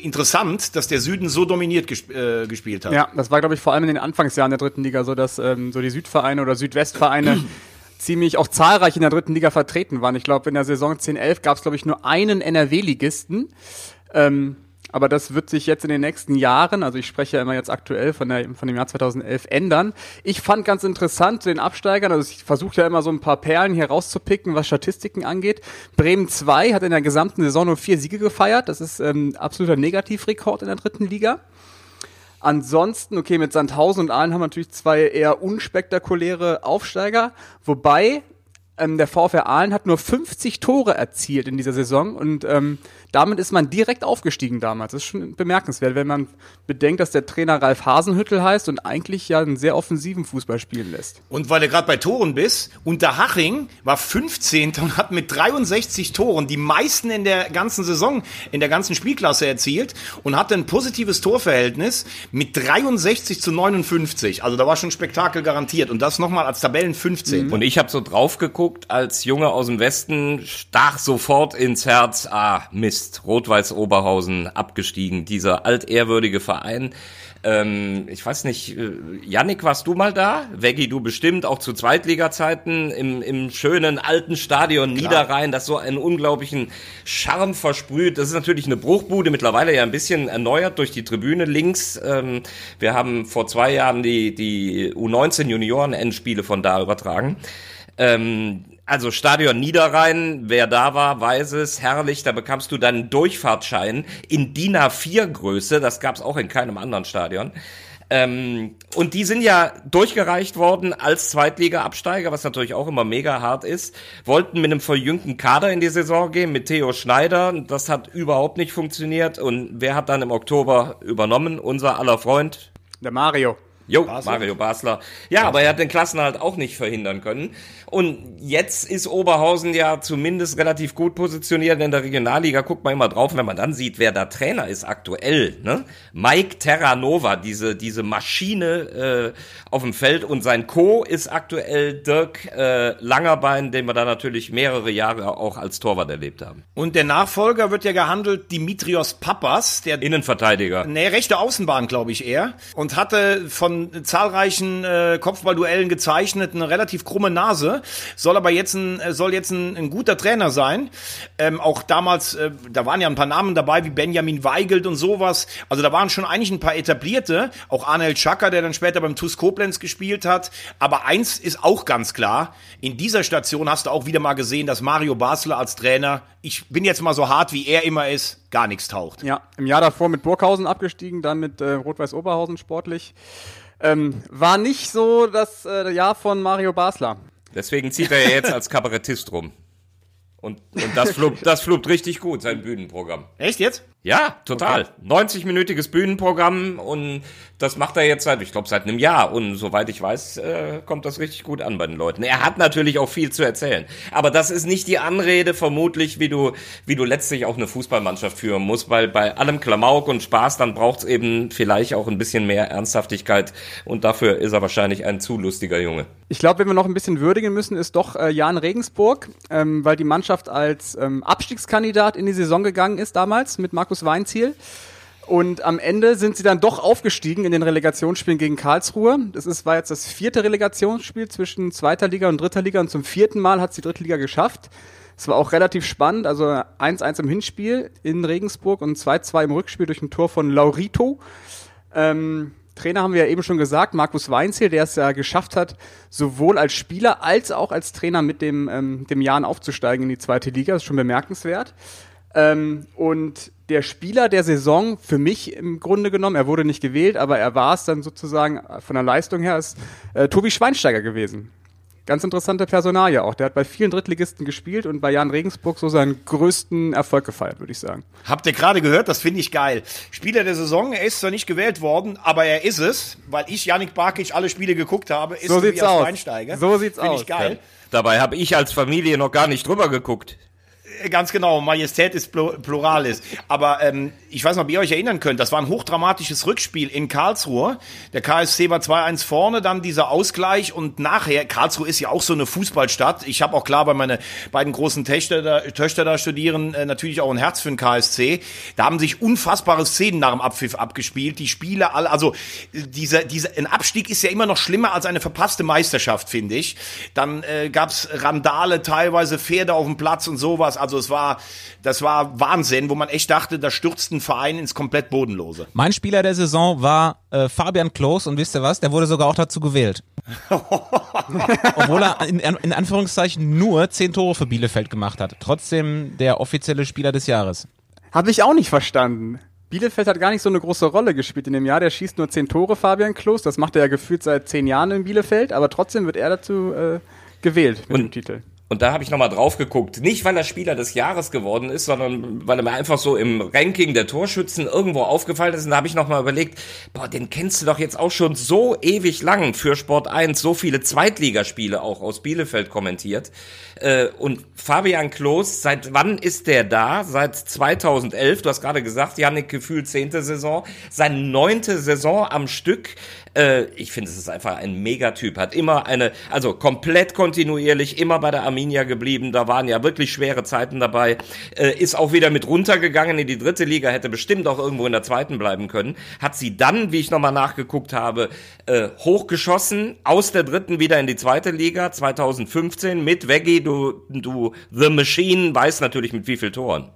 interessant, dass der Süden so dominiert gesp äh, gespielt hat. Ja, das war, glaube ich, vor allem in den Anfangsjahren der dritten Liga so, dass ähm, so die Südvereine oder Südwestvereine *clears throat* ziemlich auch zahlreich in der dritten Liga vertreten waren. Ich glaube, in der Saison 10-11 gab es, glaube ich, nur einen NRW-Ligisten. Ähm, aber das wird sich jetzt in den nächsten Jahren, also ich spreche ja immer jetzt aktuell von, der, von dem Jahr 2011, ändern. Ich fand ganz interessant zu den Absteigern, also ich versuche ja immer so ein paar Perlen hier rauszupicken, was Statistiken angeht. Bremen 2 hat in der gesamten Saison nur vier Siege gefeiert. Das ist ähm, absoluter Negativrekord in der dritten Liga. Ansonsten, okay, mit Sandhausen und Aalen haben wir natürlich zwei eher unspektakuläre Aufsteiger, wobei ähm, der VfR Aalen hat nur 50 Tore erzielt in dieser Saison und ähm, damit ist man direkt aufgestiegen damals. Das ist schon bemerkenswert, wenn man bedenkt, dass der Trainer Ralf Hasenhüttel heißt und eigentlich ja einen sehr offensiven Fußball spielen lässt. Und weil du gerade bei Toren bist, Unterhaching war 15. und hat mit 63 Toren die meisten in der ganzen Saison, in der ganzen Spielklasse erzielt und hatte ein positives Torverhältnis mit 63 zu 59. Also da war schon Spektakel garantiert und das nochmal als Tabellen 15. Und ich habe so drauf geguckt, als Junge aus dem Westen, stach sofort ins Herz, ah, Mist, Rot-Weiß Oberhausen abgestiegen, dieser altehrwürdige Verein. Ähm, ich weiß nicht, äh, Yannick, warst du mal da? Veggie, du bestimmt, auch zu Zweitliga-Zeiten im, im schönen alten Stadion Niederrhein, das so einen unglaublichen Charme versprüht. Das ist natürlich eine Bruchbude, mittlerweile ja ein bisschen erneuert durch die Tribüne links. Ähm, wir haben vor zwei Jahren die, die U19-Junioren-Endspiele von da übertragen. Ähm, also Stadion Niederrhein, wer da war, weiß es, herrlich, da bekamst du deinen Durchfahrtschein in DIN A4 Größe, das gab's auch in keinem anderen Stadion. Ähm, und die sind ja durchgereicht worden als Zweitliga-Absteiger, was natürlich auch immer mega hart ist. Wollten mit einem verjüngten Kader in die Saison gehen, mit Theo Schneider. Das hat überhaupt nicht funktioniert. Und wer hat dann im Oktober übernommen? Unser aller Freund, Der Mario. Jo, Mario Basler. Ja, aber er hat den Klassenhalt auch nicht verhindern können. Und jetzt ist Oberhausen ja zumindest relativ gut positioniert in der Regionalliga. Guckt man immer drauf, wenn man dann sieht, wer da Trainer ist aktuell. Ne? Mike Terranova, diese, diese Maschine äh, auf dem Feld. Und sein Co. ist aktuell Dirk äh, Langerbein, den wir da natürlich mehrere Jahre auch als Torwart erlebt haben. Und der Nachfolger wird ja gehandelt, Dimitrios Papas, der Innenverteidiger. Nee, rechte Außenbahn, glaube ich eher. Und hatte von zahlreichen äh, Kopfballduellen gezeichnet eine relativ krumme Nase. Soll aber jetzt ein, äh, soll jetzt ein, ein guter Trainer sein. Ähm, auch damals, äh, da waren ja ein paar Namen dabei, wie Benjamin Weigelt und sowas. Also da waren schon eigentlich ein paar etablierte. Auch Arnel Schacker, der dann später beim TuS Koblenz gespielt hat. Aber eins ist auch ganz klar. In dieser Station hast du auch wieder mal gesehen, dass Mario Basler als Trainer, ich bin jetzt mal so hart, wie er immer ist, gar nichts taucht. Ja, im Jahr davor mit Burghausen abgestiegen, dann mit äh, Rot-Weiß Oberhausen sportlich. Ähm, war nicht so das äh, Jahr von Mario Basler. Deswegen zieht er ja jetzt als Kabarettist rum. Und, und das fluppt, das fluppt richtig gut, sein Bühnenprogramm. Echt jetzt? Ja, total. 90-minütiges Bühnenprogramm und das macht er jetzt seit, ich glaube, seit einem Jahr. Und soweit ich weiß, äh, kommt das richtig gut an bei den Leuten. Er hat natürlich auch viel zu erzählen. Aber das ist nicht die Anrede, vermutlich, wie du, wie du letztlich auch eine Fußballmannschaft führen musst, weil bei allem Klamauk und Spaß, dann braucht's eben vielleicht auch ein bisschen mehr Ernsthaftigkeit. Und dafür ist er wahrscheinlich ein zu lustiger Junge. Ich glaube, wenn wir noch ein bisschen würdigen müssen, ist doch äh, Jan Regensburg, ähm, weil die Mannschaft als ähm, Abstiegskandidat in die Saison gegangen ist damals mit Markus Weinziel. Und am Ende sind sie dann doch aufgestiegen in den Relegationsspielen gegen Karlsruhe. Das ist, war jetzt das vierte Relegationsspiel zwischen zweiter Liga und dritter Liga und zum vierten Mal hat es die dritte Liga geschafft. Es war auch relativ spannend, also 1-1 im Hinspiel in Regensburg und 2-2 im Rückspiel durch ein Tor von Laurito. Ähm, Trainer haben wir ja eben schon gesagt, Markus Weinziel, der es ja geschafft hat, sowohl als Spieler als auch als Trainer mit dem, ähm, dem Jahren aufzusteigen in die zweite Liga. Das ist schon bemerkenswert. Ähm, und der Spieler der Saison, für mich im Grunde genommen, er wurde nicht gewählt, aber er war es dann sozusagen von der Leistung her, ist äh, Tobi Schweinsteiger gewesen. Ganz interessante Personalie auch. Der hat bei vielen Drittligisten gespielt und bei Jan Regensburg so seinen größten Erfolg gefeiert, würde ich sagen. Habt ihr gerade gehört? Das finde ich geil. Spieler der Saison, er ist zwar nicht gewählt worden, aber er ist es, weil ich Janik Barkic alle Spiele geguckt habe, ist So sieht's aus. Schweinsteiger. So sieht's Finde aus. ich geil. Dabei habe ich als Familie noch gar nicht drüber geguckt. Ganz genau, Majestät ist Plu- Pluralis. Aber ähm, ich weiß nicht, ob ihr euch erinnern könnt, das war ein hochdramatisches Rückspiel in Karlsruhe. Der KSC war 2-1 vorne, dann dieser Ausgleich und nachher, Karlsruhe ist ja auch so eine Fußballstadt. Ich habe auch klar, weil meine beiden großen Töchter da, Töchter da studieren, äh, natürlich auch ein Herz für den KSC. Da haben sich unfassbare Szenen nach dem Abpfiff abgespielt. Die Spiele alle, also dieser, dieser, ein Abstieg ist ja immer noch schlimmer als eine verpasste Meisterschaft, finde ich. Dann äh, gab's Randale, teilweise Pferde auf dem Platz und sowas. Also es war, das war Wahnsinn, wo man echt dachte, da stürzt ein Verein ins komplett Bodenlose. Mein Spieler der Saison war äh, Fabian Klos und wisst ihr was? Der wurde sogar auch dazu gewählt. *laughs* Obwohl er in, in Anführungszeichen nur zehn Tore für Bielefeld gemacht hat. Trotzdem der offizielle Spieler des Jahres. Habe ich auch nicht verstanden. Bielefeld hat gar nicht so eine große Rolle gespielt in dem Jahr. Der schießt nur zehn Tore, Fabian Klos. Das macht er ja gefühlt seit zehn Jahren in Bielefeld, aber trotzdem wird er dazu äh, gewählt mit dem Titel. Und da habe ich nochmal drauf geguckt. Nicht, weil er Spieler des Jahres geworden ist, sondern weil er mir einfach so im Ranking der Torschützen irgendwo aufgefallen ist. Und da habe ich nochmal überlegt, boah, den kennst du doch jetzt auch schon so ewig lang für Sport 1, so viele Zweitligaspiele auch aus Bielefeld kommentiert. Äh, und Fabian Klos, seit wann ist der da? Seit 2011, du hast gerade gesagt, Janik Gefühl zehnte Saison, seine neunte Saison am Stück. Äh, ich finde, es ist einfach ein Megatyp. Hat immer eine, also komplett kontinuierlich, immer bei der Arminia geblieben. Da waren ja wirklich schwere Zeiten dabei. Äh, ist auch wieder mit runtergegangen in die dritte Liga, hätte bestimmt auch irgendwo in der zweiten bleiben können. Hat sie dann, wie ich nochmal nachgeguckt habe, äh, hochgeschossen, aus der dritten wieder in die zweite Liga, 2015 mit Veggie, du, du, The Machine, weiß natürlich mit wie viel Toren.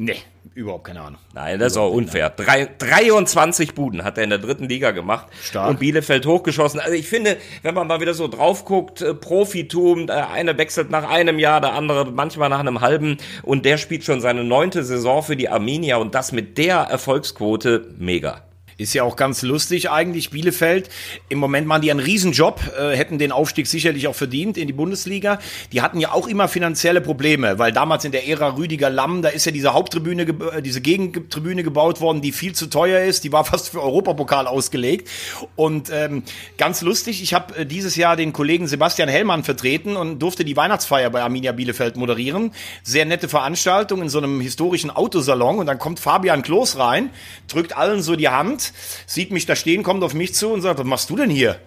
Nee, überhaupt keine Ahnung. Nein, das ist auch unfair. Drei, 23 Buden hat er in der dritten Liga gemacht Stark. und Bielefeld hochgeschossen. Also ich finde, wenn man mal wieder so drauf guckt, äh, Profitum, der eine wechselt nach einem Jahr, der andere manchmal nach einem halben und der spielt schon seine neunte Saison für die Arminia und das mit der Erfolgsquote mega. Ist ja auch ganz lustig eigentlich. Bielefeld, im Moment machen die einen Riesenjob, äh, hätten den Aufstieg sicherlich auch verdient in die Bundesliga. Die hatten ja auch immer finanzielle Probleme, weil damals in der Ära Rüdiger Lamm, da ist ja diese Haupttribüne, äh, diese Gegentribüne gebaut worden, die viel zu teuer ist. Die war *laughs* fast für Europapokal ausgelegt. Und ähm, ganz lustig, ich habe äh, dieses Jahr den Kollegen Sebastian Hellmann vertreten und durfte die Weihnachtsfeier bei Arminia Bielefeld moderieren. Sehr nette Veranstaltung in so einem historischen Autosalon. Und dann kommt Fabian Klos rein, drückt allen so die Hand, sieht mich da stehen, kommt auf mich zu und sagt, was machst du denn hier?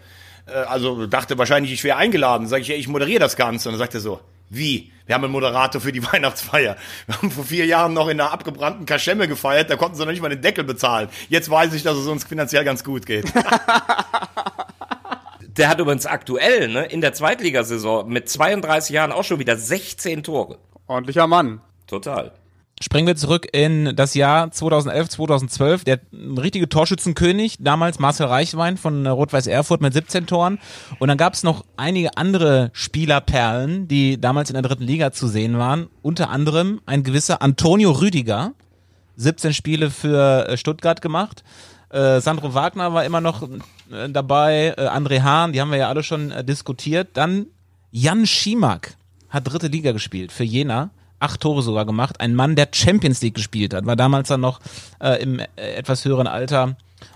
Äh, Also dachte wahrscheinlich, ich wäre eingeladen. Sag ich, ja, ich moderiere das Ganze. Und dann sagt er so, wie? Wir haben einen Moderator für die *laughs* Weihnachtsfeier. Wir haben vor vier Jahren noch in einer abgebrannten Kaschemme gefeiert, da konnten sie noch nicht mal den Deckel bezahlen. Jetzt weiß ich, dass es uns finanziell ganz gut geht. *laughs* Der hat übrigens aktuell, ne, in der Zweitligasaison mit 32 Jahren auch schon wieder 16 Tore. Ordentlicher Mann. Total. Springen wir zurück in das Jahr 2011, 2012. Der richtige Torschützenkönig, damals Marcel Reichwein von Rot-Weiß Erfurt mit 17 Toren. Und dann gab es noch einige andere Spielerperlen, die damals in der dritten Liga zu sehen waren. Unter anderem ein gewisser Antonio Rüdiger, 17 Spiele für äh, Stuttgart gemacht. Äh, Sandro Wagner war immer noch äh, dabei, äh, André Hahn, die haben wir ja alle schon äh, diskutiert. Dann Jan Schimak hat dritte Liga gespielt für Jena, acht Tore sogar gemacht. Ein Mann, der Champions League gespielt hat, war damals dann noch äh, im äh, etwas höheren Alter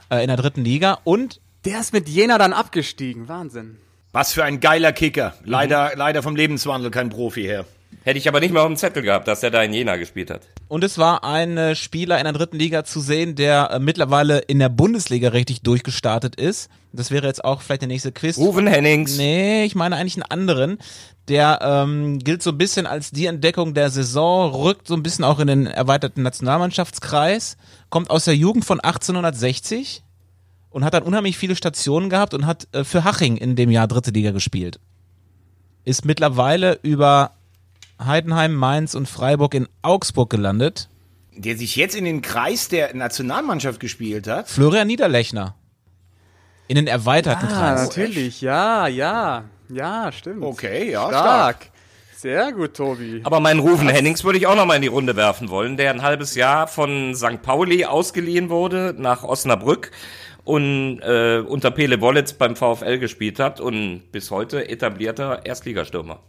äh, in der dritten Liga. Und Der ist mit Jena dann abgestiegen. Wahnsinn. Was für ein geiler Kicker. Leider, leider vom Lebenswandel kein Profi her. Hätte ich aber nicht mal auf dem Zettel gehabt, dass er da in Jena gespielt hat. Und es war ein äh, Spieler in der dritten Liga zu sehen, der äh, mittlerweile in der Bundesliga richtig durchgestartet ist. Das wäre jetzt auch vielleicht der nächste Quiz. Ruven Hennings. Nee, ich meine eigentlich einen anderen. Der ähm, gilt so ein bisschen als die Entdeckung der Saison, rückt so ein bisschen auch in den erweiterten Nationalmannschaftskreis, kommt aus der Jugend von 1860 und hat dann unheimlich viele Stationen gehabt und hat äh, für Haching in dem Jahr dritte Liga gespielt. Ist mittlerweile über Heidenheim, Mainz und Freiburg in Augsburg gelandet. Der sich jetzt in den Kreis der Nationalmannschaft gespielt hat. Florian Niederlechner. In den erweiterten Ah, Kreis. natürlich, ja, ja. Ja, stimmt. Okay, ja, stark. Sehr gut, Tobi. Aber meinen Rufen Hennings würde ich auch noch mal in die Runde werfen wollen, der ein halbes Jahr von St. Pauli ausgeliehen wurde nach Osnabrück und äh, unter Pele Wollitz beim VfL gespielt hat und bis heute etablierter Erstligastürmer.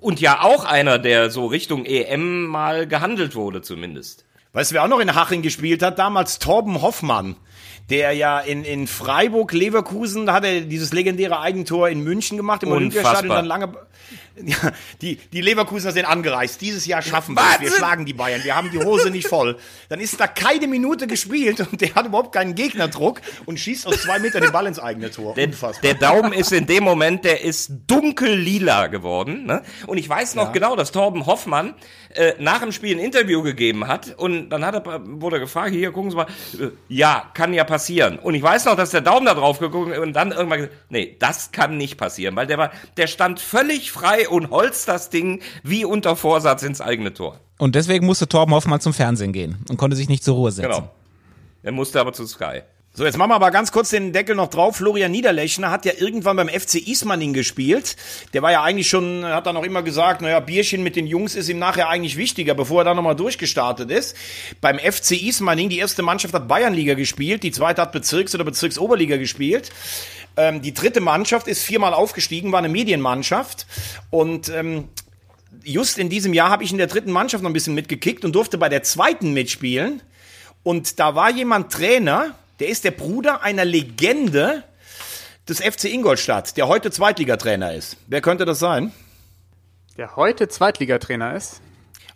Und ja auch einer, der so Richtung EM mal gehandelt wurde zumindest. Weißt du, wer auch noch in Haching gespielt hat? Damals Torben Hoffmann. Der ja in, in Freiburg, Leverkusen, da hat er dieses legendäre Eigentor in München gemacht, im Unfassbar. Olympiastadion dann lange. Ja, die, die Leverkusener sind angereist. Dieses Jahr schaffen wir es. Wir schlagen die Bayern. Wir haben die Hose nicht voll. Dann ist da keine Minute gespielt und der hat überhaupt keinen Gegnerdruck und schießt aus zwei Metern den Ball ins eigene Tor. Der, der Daumen ist in dem Moment, der ist dunkel lila geworden. Ne? Und ich weiß noch genau, dass Torben Hoffmann äh, nach dem Spiel ein Interview gegeben hat und dann hat er, wurde er gefragt, hier, gucken Sie mal, äh, ja, kann ja passieren. Und ich weiß noch, dass der Daumen da drauf geguckt und dann irgendwann gesagt, nee, das kann nicht passieren, weil der war, der stand völlig frei und holzt das Ding wie unter Vorsatz ins eigene Tor. Und deswegen musste Torben Hoffmann zum Fernsehen gehen und konnte sich nicht zur Ruhe setzen. Genau. Er musste aber zu Sky. So, jetzt machen wir aber ganz kurz den Deckel noch drauf. Florian Niederlechner hat ja irgendwann beim FC Ismaning gespielt. Der war ja eigentlich schon, hat dann auch immer gesagt, naja, Bierchen mit den Jungs ist ihm nachher eigentlich wichtiger, bevor er dann nochmal durchgestartet ist. Beim FC Ismaning, die erste Mannschaft hat Bayernliga gespielt, die zweite hat Bezirks- oder Bezirksoberliga gespielt. Ähm, die dritte Mannschaft ist viermal aufgestiegen, war eine Medienmannschaft. Und ähm, just in diesem Jahr habe ich in der dritten Mannschaft noch ein bisschen mitgekickt und durfte bei der zweiten mitspielen. Und da war jemand Trainer, der ist der Bruder einer Legende des FC Ingolstadt, der heute Zweitligatrainer ist. Wer könnte das sein? Der heute Zweitligatrainer ist.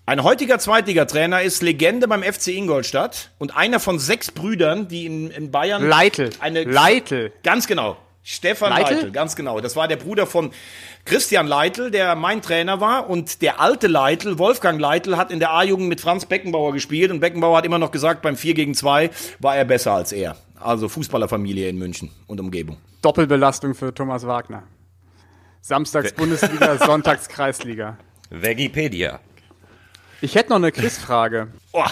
Ein heutiger Zweitligatrainer ist Legende beim FC Ingolstadt und einer von sechs Brüdern, die in, in Bayern Leitl. eine Leitl. Ganz genau. Stefan Leitl? Leitl? ganz genau. Das war der Bruder von Christian Leitl, der mein Trainer war. Und der alte Leitl, Wolfgang Leitl, hat in der A-Jugend mit Franz Beckenbauer gespielt. Und Beckenbauer hat immer noch gesagt, beim 4 gegen 2 war er besser als er. Also Fußballerfamilie in München und Umgebung. Doppelbelastung für Thomas Wagner. Samstags Bundesliga, *laughs* sonntags Kreisliga. Wikipedia. Ich hätte noch eine Quizfrage. Oh,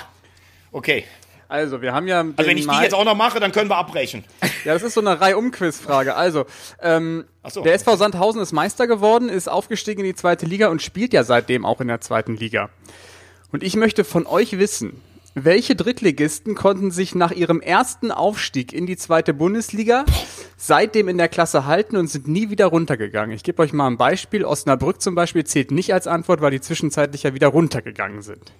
okay. Also, wir haben ja. Also wenn ich die jetzt auch noch mache, dann können wir abbrechen. *laughs* Ja, das ist so eine Reihe-Um-Quizfrage. Also, ähm, so. der SV Sandhausen ist Meister geworden, ist aufgestiegen in die zweite Liga und spielt ja seitdem auch in der zweiten Liga. Und ich möchte von euch wissen, welche Drittligisten konnten sich nach ihrem ersten Aufstieg in die zweite Bundesliga seitdem in der Klasse halten und sind nie wieder runtergegangen? Ich gebe euch mal ein Beispiel. Osnabrück zum Beispiel zählt nicht als Antwort, weil die zwischenzeitlich ja wieder runtergegangen sind.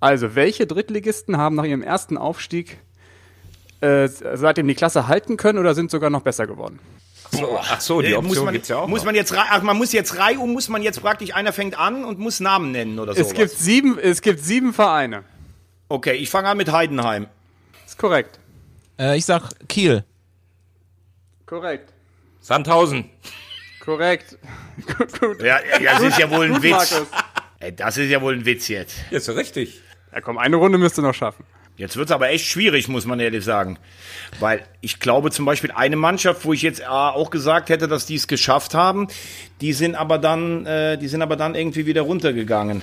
Also, welche Drittligisten haben nach ihrem ersten Aufstieg äh, seitdem die Klasse halten können oder sind sogar noch besser geworden? So, ach so, die Option muss man, gibt's ja auch muss noch. man jetzt rei- ach, man muss jetzt reihum muss man jetzt praktisch einer fängt an und muss Namen nennen oder so. Es gibt sieben, es gibt sieben Vereine. Okay, ich fange an mit Heidenheim. Ist korrekt. Äh, ich sag Kiel. Korrekt. Sandhausen. Korrekt. gut, gut. Ja, ja, das ist ja wohl ein Gut, Witz. Markus. Ey, Das ist ja wohl ein Witz jetzt. Ist so richtig. Ja, komm, eine Runde müsst ihr noch schaffen. Jetzt wird's aber echt schwierig, muss man ehrlich sagen. Weil ich glaube zum Beispiel eine Mannschaft, wo ich jetzt auch gesagt hätte, dass die es geschafft haben, die sind aber dann, äh, die sind aber dann irgendwie wieder runtergegangen.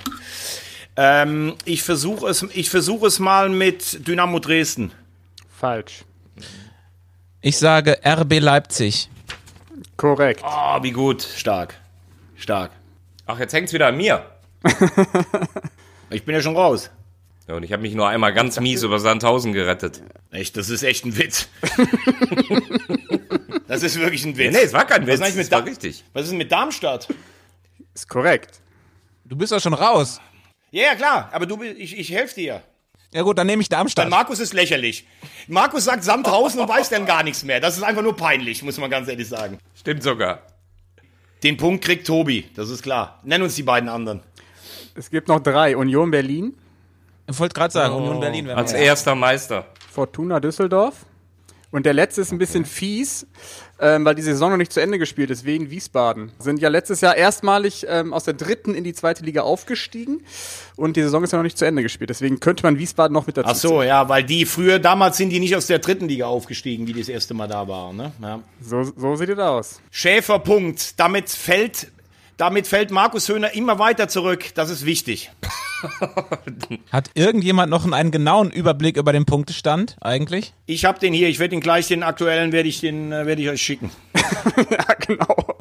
Ähm, ich versuche es, ich versuche es mal mit Dynamo Dresden. Falsch. Ich sage RB Leipzig. Korrekt. Oh, wie gut. Stark. Stark. Ach, jetzt hängt's wieder an mir. *laughs* Ich bin ja schon raus. Ja, und ich habe mich nur einmal ganz *laughs* mies über Sandhausen gerettet. Echt, das ist echt ein Witz. *laughs* das ist wirklich ein Nee, Witz. nee, es war kein Was Witz. ist eigentlich mit Das war richtig. Was ist denn mit Darmstadt? Ist korrekt. Du bist doch schon raus. Ja, ja, klar, aber du, ich, ich helfe dir. Ja gut, dann nehme ich Dann Darmstadt. Markus ist lächerlich. Markus sagt Sandhausen und weiß dann gar nichts mehr. Das ist einfach nur peinlich, muss man ganz ehrlich sagen. Stimmt sogar. Den Punkt kriegt Tobi, das ist klar. Nenn uns die beiden anderen. Es gibt noch drei. Union Berlin, Ich wollte gerade sagen, Union Berlin wäre Als erster Meister. Fortuna Düsseldorf. Und der letzte ist ein bisschen fies, ähm, weil die Saison noch nicht zu Ende gespielt ist, wegen Wiesbaden. Sind ja letztes Jahr erstmalig ähm, aus der dritten in die zweite Liga aufgestiegen und die Saison ist ja noch nicht zu Ende gespielt. Deswegen könnte man Wiesbaden noch mit dazu Ach so, ja, weil die früher, damals sind die nicht aus der dritten Liga aufgestiegen, wie die das erste Mal da waren. Ne? Ja. So, so sieht es aus. Schäfer, Punkt. Damit fällt, damit fällt Markus Höhner immer weiter zurück. Das ist wichtig. *laughs* Hat irgendjemand noch einen genauen Überblick über den Punktestand eigentlich? Ich habe den hier, ich werde den gleich, den aktuellen werde ich, den, äh, werde ich euch schicken. *laughs* ja, genau.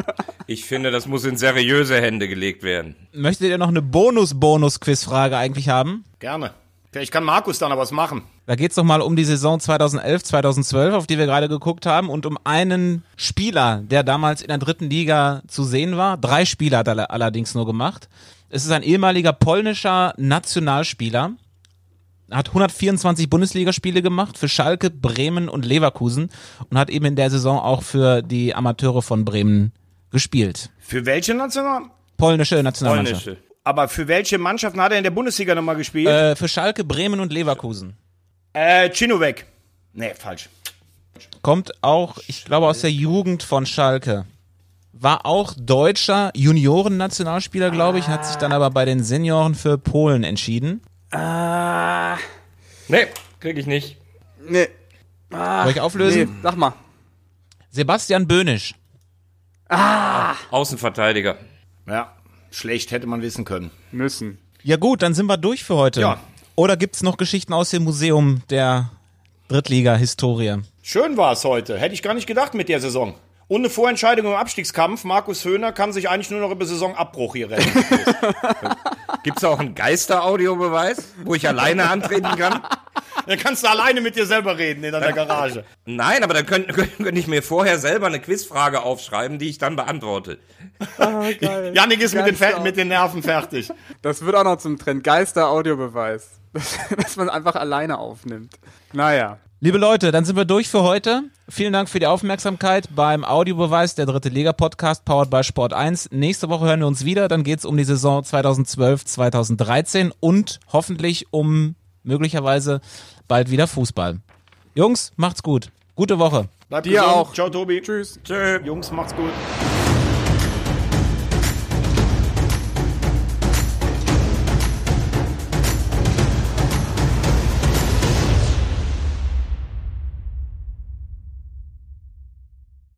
Ich finde, das muss in seriöse Hände gelegt werden. Möchtet ihr noch eine Bonus-Bonus-Quizfrage eigentlich haben? Gerne. Vielleicht kann Markus dann noch was machen. Da geht's noch mal um die Saison 2011, 2012, auf die wir gerade geguckt haben, und um einen Spieler, der damals in der dritten Liga zu sehen war. Drei Spieler hat er allerdings nur gemacht. Es ist ein ehemaliger polnischer Nationalspieler, hat 124 Bundesligaspiele gemacht für Schalke, Bremen und Leverkusen und hat eben in der Saison auch für die Amateure von Bremen gespielt. Für welche National? Polnische Nationalmannschaft. Polnische. Aber für welche Mannschaften hat er in der Bundesliga nochmal gespielt? Äh, für Schalke, Bremen und Leverkusen. Äh, Chinovek. Nee, falsch. Kommt auch, ich glaube, aus der Jugend von Schalke. War auch deutscher Junioren-Nationalspieler, glaube ich, hat sich dann aber bei den Senioren für Polen entschieden. Nee, krieg ich nicht. Nee. Soll ich auflösen? Nee, sag mal. Sebastian Böhnisch. Außenverteidiger. Ja, schlecht hätte man wissen können. Müssen. Ja gut, dann sind wir durch für heute. Ja. Oder gibt's noch Geschichten aus dem Museum der Drittliga-Historie? Schön war es heute. Hätte ich gar nicht gedacht mit der Saison. Ohne Vorentscheidung im Abstiegskampf, Markus Höhner kann sich eigentlich nur noch über Saisonabbruch hier retten. *laughs* Gibt's auch einen Geister-Audiobeweis, wo ich alleine antreten kann? *laughs* Dann kannst du alleine mit dir selber reden in deiner Garage. Nein, aber dann *laughs* könnte könnt ich mir vorher selber eine Quizfrage aufschreiben, die ich dann beantworte. *laughs* Janik ist mit den, mit den Nerven fertig. Das wird auch noch zum Trend. Geister-Audiobeweis. Dass man einfach alleine aufnimmt. Naja. Liebe Leute, dann sind wir durch für heute. Vielen Dank für die Aufmerksamkeit beim Audiobeweis der Dritte Liga Podcast powered by Sport 1. Nächste Woche hören wir uns wieder. Dann geht's um die Saison 2012, 2013 und hoffentlich um möglicherweise bald wieder Fußball. Jungs, macht's gut. Gute Woche. Bleibt Dir gesund. auch. Ciao, Tobi. Tschüss. Tschö. Jungs, macht's gut.